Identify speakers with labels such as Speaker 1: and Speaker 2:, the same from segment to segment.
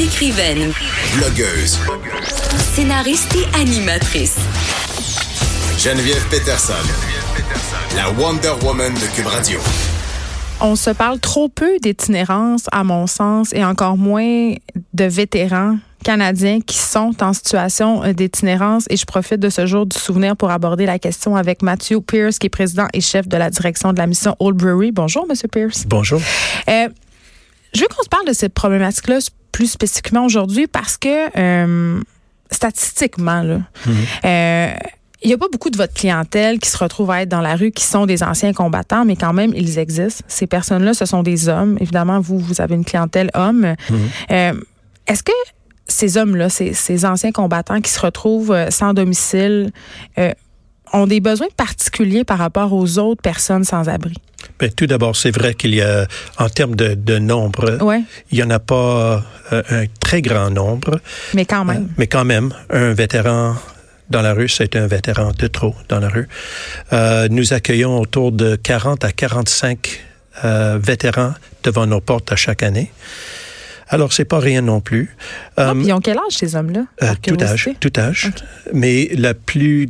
Speaker 1: Écrivaine,
Speaker 2: Blogueuse.
Speaker 1: scénariste et animatrice.
Speaker 2: Geneviève Peterson. La Wonder Woman de Cube Radio.
Speaker 3: On se parle trop peu d'itinérance, à mon sens, et encore moins de vétérans canadiens qui sont en situation euh, d'itinérance. Et je profite de ce jour du souvenir pour aborder la question avec Matthew Pierce, qui est président et chef de la direction de la mission Old Brewery. Bonjour, Monsieur Pierce.
Speaker 4: Bonjour.
Speaker 3: Euh, je veux qu'on se parle de cette problématique-là plus spécifiquement aujourd'hui parce que euh, statistiquement, là, euh, il n'y a pas beaucoup de votre clientèle qui se retrouve à être dans la rue, qui sont des anciens combattants, mais quand même, ils existent. Ces personnes-là, ce sont des hommes. Évidemment, vous, vous avez une clientèle homme. Euh, Est-ce que ces hommes-là, ces, ces anciens combattants qui se retrouvent euh, sans domicile, euh, ont des besoins particuliers par rapport aux autres personnes sans abri?
Speaker 4: Ben, tout d'abord, c'est vrai qu'il y a, en termes de, de nombre,
Speaker 3: Ouais.
Speaker 4: il n'y en a pas euh, un très grand nombre,
Speaker 3: Mais quand même.
Speaker 4: mais quand même, un vétéran dans la rue, c'est un vétéran de trop dans la rue. Euh, nous accueillons autour de 40 à 45 euh, vétérans devant nos portes à chaque année. Alors, c'est pas rien non plus.
Speaker 3: Ah,
Speaker 4: Euh,
Speaker 3: ils ont quel âge, ces hommes-là?
Speaker 4: Euh, tout âge, tout âge. Mais la plus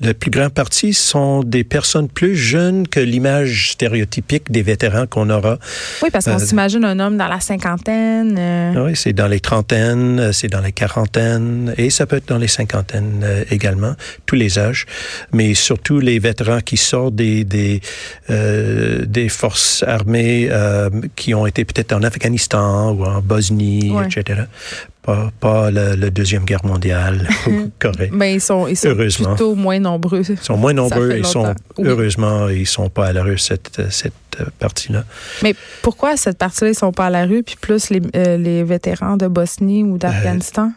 Speaker 4: la plus grande partie sont des personnes plus jeunes que l'image stéréotypique des vétérans qu'on aura.
Speaker 3: Oui, parce qu'on
Speaker 4: Euh,
Speaker 3: s'imagine un homme dans la cinquantaine. euh,
Speaker 4: Oui, c'est dans les trentaines, euh, c'est dans les quarantaines et ça peut être dans les cinquantaines euh, également, tous les âges, mais surtout les vétérans qui sortent des des euh, des forces armées euh, qui ont été peut-être en Afghanistan ou en Bosnie,
Speaker 3: Ouais.
Speaker 4: etc. Pas le deuxième guerre mondiale ou Corée.
Speaker 3: Ben, ils sont, ils sont
Speaker 4: Heureusement.
Speaker 3: plutôt moins nombreux.
Speaker 4: Ils sont moins nombreux, ils sont.
Speaker 3: Oui.
Speaker 4: heureusement ils sont pas à la rue cette cette euh, partie-là.
Speaker 3: Mais pourquoi cette partie-là, ils sont pas à la rue, puis plus les, euh, les vétérans de Bosnie ou d'Afghanistan?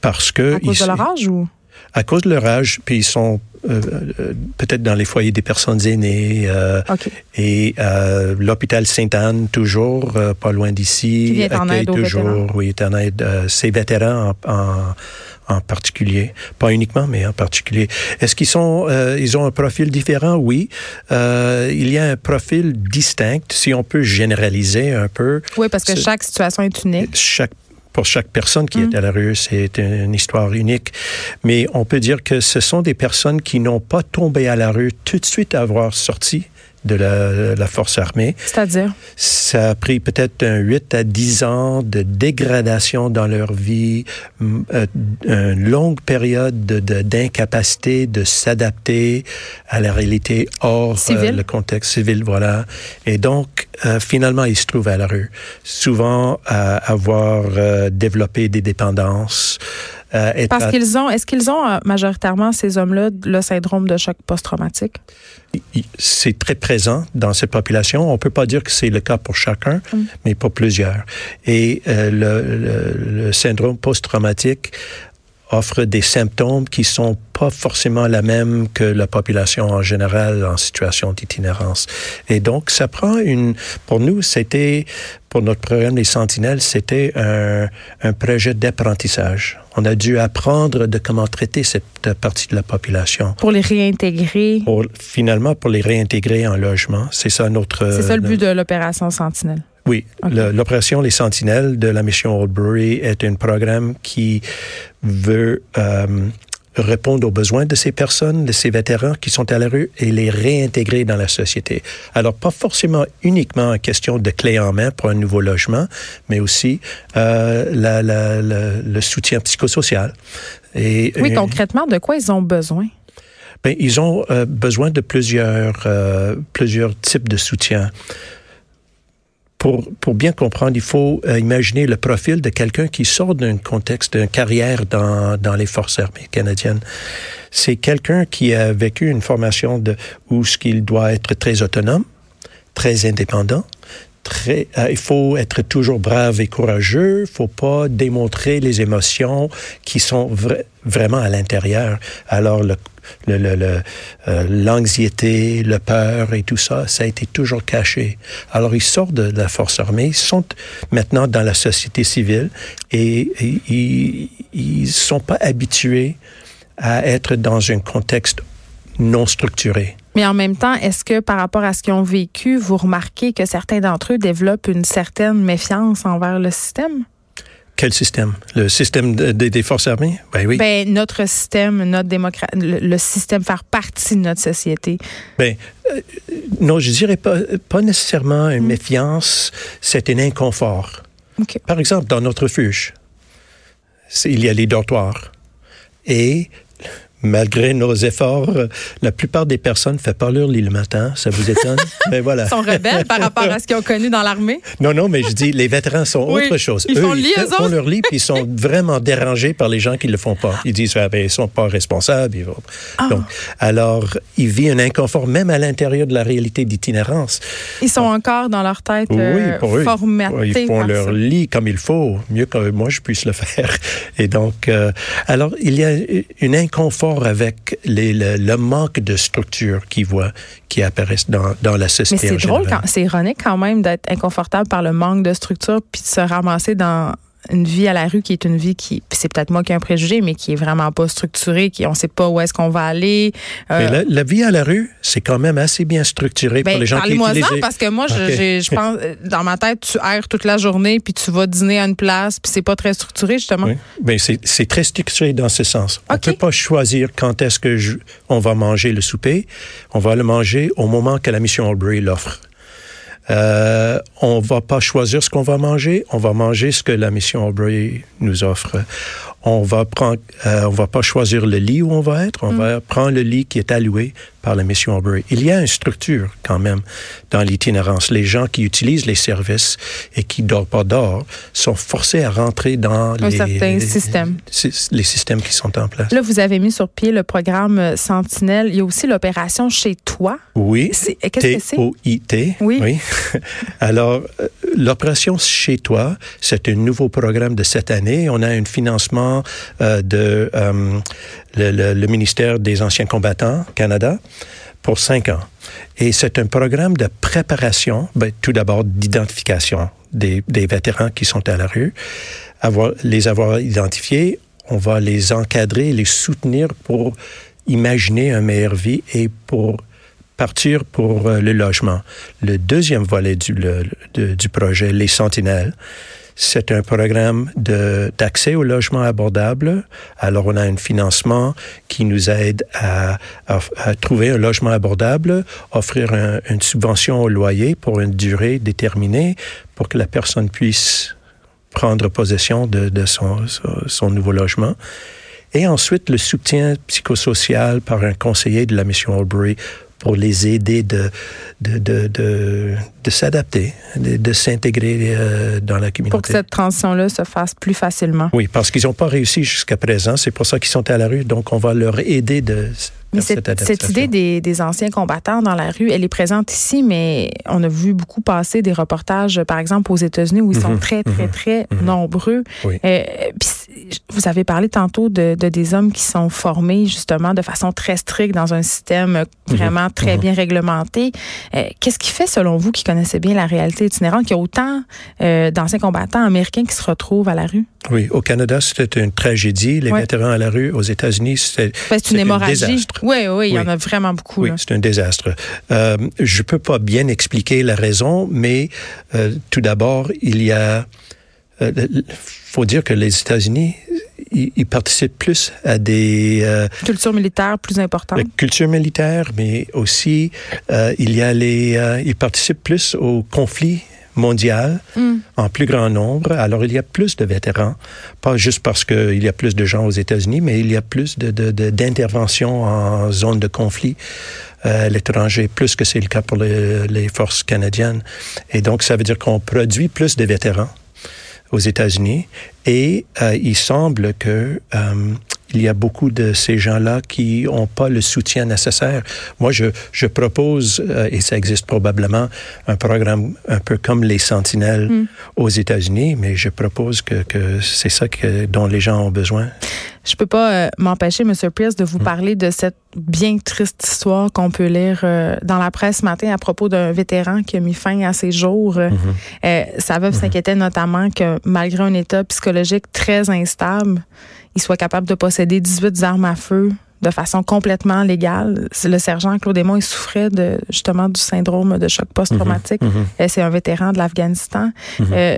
Speaker 4: Parce que
Speaker 3: à cause de leur âge ou?
Speaker 4: à cause de leur âge, puis ils sont euh, euh, peut-être dans les foyers des personnes aînées euh, et euh, l'hôpital Sainte-Anne toujours euh, pas loin d'ici accueille toujours
Speaker 3: vétérans.
Speaker 4: oui est en aide ces vétérans en, en en particulier, pas uniquement, mais en particulier. Est-ce qu'ils sont, euh, ils ont un profil différent? Oui, euh, il y a un profil distinct, si on peut généraliser un peu.
Speaker 3: Oui, parce que chaque situation est unique.
Speaker 4: chaque pour chaque personne qui
Speaker 3: Mm.
Speaker 4: est à la rue, c'est une histoire unique. Mais on peut dire que ce sont des personnes qui n'ont pas tombé à la rue tout de suite à avoir sorti de la, la force armée.
Speaker 3: C'est-à-dire?
Speaker 4: Ça a pris peut-être un 8 à 10 ans de dégradation dans leur vie, euh, une longue période de- de- d'incapacité de, s'adapter à la réalité hors euh, le contexte civil, voilà. Et donc, euh, finalement, ils se trouvent à la rue, souvent à avoir euh, développé des dépendances. Euh, être
Speaker 3: Parce qu'ils ont, est-ce qu'ils ont euh, majoritairement, ces hommes-là, le syndrome de choc post-traumatique?
Speaker 4: c'est très présent dans cette population. On peut pas dire que c'est le cas pour chacun, mais pour plusieurs. Et euh, le, le- le syndrome post-traumatique offre des symptômes qui sont pas forcément la même que la population en général en situation d'itinérance. Et donc, ça prend une... Pour nous, c'était, pour notre programme Les Sentinelles, c'était un, un projet d'apprentissage. On a dû apprendre de comment traiter cette partie de la population
Speaker 3: Pour les réintégrer.
Speaker 4: pour, finalement pour les réintégrer en logement. C'est ça notre.
Speaker 3: C'est ça le but de l'opération Sentinelle.
Speaker 4: Oui. Le- l'opération Les Sentinelles de la mission Oldbury est un programme qui veut euh, répondre aux besoins de ces personnes, de ces vétérans qui sont à la rue et les réintégrer dans la société. Alors, pas forcément uniquement en question de clé en main pour un nouveau logement, mais aussi euh, la- la- la- le soutien psychosocial. Et,
Speaker 3: Oui, concrètement, de quoi ils ont besoin?
Speaker 4: ben, ils ont euh, besoin de plusieurs, plusieurs types de soutien. Pour, bien comprendre, il faut euh, imaginer le profil de quelqu'un qui sort d'un contexte, d'une carrière dans, dans les forces armées canadiennes. C'est quelqu'un qui a vécu une formation où ce qu'il doit être très autonome, très indépendant, euh, il faut être toujours brave et courageux. Il faut pas démontrer les émotions qui sont vra- vraiment à l'intérieur. Alors euh, l'anxiété, le peur et tout ça, ça a été toujours caché. Alors ils sortent de la force armée, ils sont maintenant dans la société civile et, ils ils sont pas habitués à être dans un contexte non structuré.
Speaker 3: Mais en même temps, est-ce que par rapport à ce qu'ils ont vécu, vous remarquez que certains d'entre eux développent une certaine méfiance envers le système?
Speaker 4: Quel système? Le système de- de- des forces armées? Ben oui.
Speaker 3: Ben, notre système, notre démocratie, le, le système faire partie de notre société.
Speaker 4: Ben, euh, non, je dirais pas, pas nécessairement une méfiance, c'est un inconfort.
Speaker 3: OK.
Speaker 4: Par exemple, dans notre refuge, il y a les dortoirs. Et malgré nos efforts, la plupart des personnes ne font pas leur lit le matin. Ça vous étonne? Mais voilà.
Speaker 3: Ils sont rebelles par rapport à ce qu'ils ont connu dans l'armée?
Speaker 4: Non, non, mais je dis, les vétérans sont
Speaker 3: Oui,
Speaker 4: autre chose.
Speaker 3: ils font le lit,
Speaker 4: ils
Speaker 3: eux
Speaker 4: font leur lit, puis ils sont vraiment dérangés par les gens qui ne le font pas. Ils disent, ah, ben, ils sont pas responsables. Ils vont-
Speaker 3: Ah.
Speaker 4: Donc, alors, ils vivent un inconfort, même à l'intérieur de la réalité d'itinérance.
Speaker 3: Ils sont encore dans leur tête euh,
Speaker 4: Oui, pour eux.
Speaker 3: formatés.
Speaker 4: Ils font leur
Speaker 3: ça.
Speaker 4: lit comme il faut, mieux que moi je puisse le faire. Et donc, euh, alors, il y a un inconfort avec les, le, le manque de structure qui voit, qui apparaissent dans, dans la
Speaker 3: Mais
Speaker 4: société.
Speaker 3: c'est
Speaker 4: en
Speaker 3: drôle, c'est ironique quand même d'être inconfortable par le manque de structure puis de se ramasser dans une vie à la rue qui est une vie qui, c'est peut-être moi qui ai un préjugé, mais qui est vraiment pas structurée, qui on sait pas où est-ce qu'on va aller. Euh,
Speaker 4: Mais la, la vie à la rue, c'est quand même assez bien structuré
Speaker 3: ben,
Speaker 4: pour les gens qui
Speaker 3: parlez-moi
Speaker 4: utilisent.
Speaker 3: ça parce que moi, je, je pense, euh, dans ma tête, tu erres toute la journée puis tu vas dîner à une place puis c'est pas très structuré justement.
Speaker 4: Oui. Ben, c'est c'est très structuré dans ce sens. On ne
Speaker 3: OK.
Speaker 4: peut pas choisir quand est-ce que je- on va manger le souper. On va le manger au moment que la mission Albury l'offre. Euh, on va pas choisir ce qu'on va manger. On va manger ce que la mission Albury nous offre. On va prendre, euh, on va pas choisir le lit où on va être. On va prendre le lit qui est alloué par la mission Albury. Il y a une structure quand même dans l'itinérance. Les gens qui utilisent les services et qui dorment pas dehors sont forcés à rentrer dans
Speaker 3: Un
Speaker 4: les,
Speaker 3: certain
Speaker 4: les-
Speaker 3: système.
Speaker 4: sy- les systèmes qui sont en place.
Speaker 3: Là, vous avez mis sur pied le programme euh, Sentinelle. Il y a aussi l'opération Chez toi.
Speaker 4: Oui.
Speaker 3: C'est- Qu'est-ce que c'est?
Speaker 4: T-O-I-T.
Speaker 3: Oui.
Speaker 4: Alors, euh, l'opération Chez toi, c'est un nouveau programme de cette année. On a un financement euh, de euh, le, le- le ministère des Anciens combattants Canada pour cinq ans. Et c'est un programme de préparation, ben, tout d'abord d'identification des, vétérans qui sont à la rue, les avoir identifiés, on va les encadrer, les soutenir pour imaginer une meilleure vie et pour partir pour euh, le logement. Le deuxième volet du projet, les Sentinelles, c'est un programme d'accès au logement abordable. Alors, on a un financement qui nous aide à, trouver un logement abordable, offrir un- une subvention au loyer pour une durée déterminée pour que la personne puisse prendre possession de, son nouveau logement. Et ensuite, le soutien psychosocial par un conseiller de la mission Albury pour les aider de, de, de, de, de s'adapter, de, de s'intégrer euh, dans la communauté.
Speaker 3: Pour que cette transition-là se fasse plus facilement.
Speaker 4: Oui, parce qu'ils n'ont pas réussi jusqu'à présent. C'est pour ça qu'ils sont à la rue. Donc, on va leur aider de
Speaker 3: Mais
Speaker 4: cette
Speaker 3: cette, cette idée des, des anciens combattants dans la rue, elle est présente ici, mais on a vu beaucoup passer des reportages, par exemple, aux États-Unis, où ils sont
Speaker 4: Mhm,
Speaker 3: très, très,
Speaker 4: mhm,
Speaker 3: très
Speaker 4: mhm.
Speaker 3: nombreux.
Speaker 4: Oui.
Speaker 3: Euh, puis vous avez parlé tantôt de, de des hommes qui sont formés justement de façon très stricte dans un système vraiment très
Speaker 4: mhm.
Speaker 3: bien réglementé. Euh, Qu'est-ce qui fait, selon vous, qui connaissez bien la réalité itinérante, qu'il y a autant euh, d'anciens combattants américains qui se retrouvent à la rue?
Speaker 4: Oui, au Canada, c'était une tragédie. Les vétérans à la rue, aux États-Unis, c'était
Speaker 3: Ben, c'est une
Speaker 4: un
Speaker 3: hémorragie.
Speaker 4: désastre.
Speaker 3: Oui, oui, il y en a vraiment beaucoup.
Speaker 4: Oui, c'est un désastre. Euh, je peux pas bien expliquer la raison, mais euh, tout d'abord, il y a... Il faut dire que les États-Unis, ils, participent plus à des euh,
Speaker 3: Culture militaire plus importante.
Speaker 4: cultures militaires, mais aussi euh, il y a les... euh, ils participent plus aux conflits mondial
Speaker 3: Mm.
Speaker 4: en plus grand nombre. Alors, il y a plus de vétérans, pas juste parce qu'il y a plus de gens aux États-Unis, mais il y a plus de, de- de- d'interventions en zone de conflit euh, à l'étranger, plus que c'est le cas pour les forces canadiennes. Et donc, ça veut dire qu'on produit plus de vétérans aux États-Unis et euh, il semble que euh, il y a beaucoup de ces gens-là qui n'ont pas le soutien nécessaire. Moi, je, je propose, euh, et ça existe probablement, un programme un peu comme les Sentinelles
Speaker 3: Mm.
Speaker 4: aux États-Unis, mais je propose que, que c'est ça que, dont les gens ont besoin.
Speaker 3: Je peux pas euh, m'empêcher, M. Pierce, de vous
Speaker 4: Mm.
Speaker 3: parler de cette bien triste histoire qu'on peut lire euh, dans la presse ce matin à propos d'un vétéran qui a mis fin à ses jours. Euh, sa veuve s'inquiétait notamment que malgré un état psychologique très instable, il soit capable de posséder 18 armes à feu de façon complètement légale. Le sergent Claude Aymon, il souffrait de, justement du syndrome de choc post-traumatique.
Speaker 4: Mhm.
Speaker 3: Euh, C'est un vétéran de l'Afghanistan.
Speaker 4: Mhm.
Speaker 3: Euh,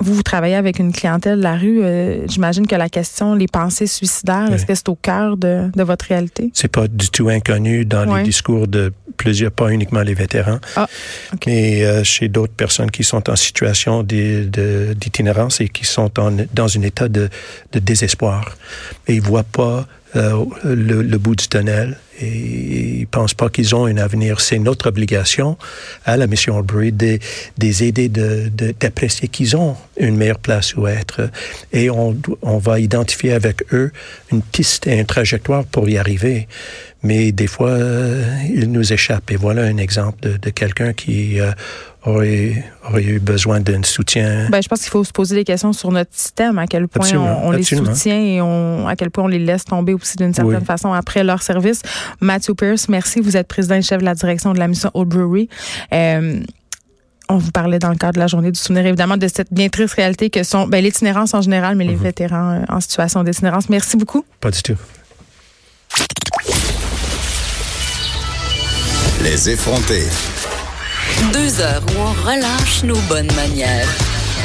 Speaker 3: vous, vous travaillez avec une clientèle de la rue. euh, J'imagine que la question, les pensées suicidaires, est-ce que c'est au cœur de, de votre réalité?
Speaker 4: C'est pas du tout inconnu dans les discours de plusieurs, pas uniquement les vétérans,
Speaker 3: Ah, OK.
Speaker 4: mais euh, chez d'autres personnes qui sont en situation d'itinérance et qui sont en, dans un état de, de désespoir. Et ils voient pas euh, le, bout du tunnel et ils pensent pas qu'ils ont un avenir. C'est notre obligation à la mission Albury de, de les aider de- de- d'apprécier qu'ils ont une meilleure place où être. Et on, on va identifier avec eux une piste et une trajectoire pour y arriver. Mais des fois, euh, il nous échappe. Et voilà un exemple de, de quelqu'un qui euh, aurait, aurait eu besoin d'un soutien.
Speaker 3: Ben, je pense qu'il faut se poser des questions sur notre système, à quel point
Speaker 4: Absolument,
Speaker 3: on, on les soutient et on, à quel point on les laisse tomber aussi d'une certaine
Speaker 4: Oui.
Speaker 3: façon après leur service. Matthew Pierce, merci. Vous êtes président et chef de la direction de la mission Old Brewery. Euh, on vous parlait dans le cadre de la journée du souvenir, évidemment, de cette bien triste réalité que sont ben, l'itinérance en général, mais les
Speaker 4: Mhm.
Speaker 3: vétérans euh, en situation d'itinérance. Merci beaucoup.
Speaker 4: Pas du tout.
Speaker 2: Les effrontés.
Speaker 1: Deux heures où on relâche nos bonnes manières.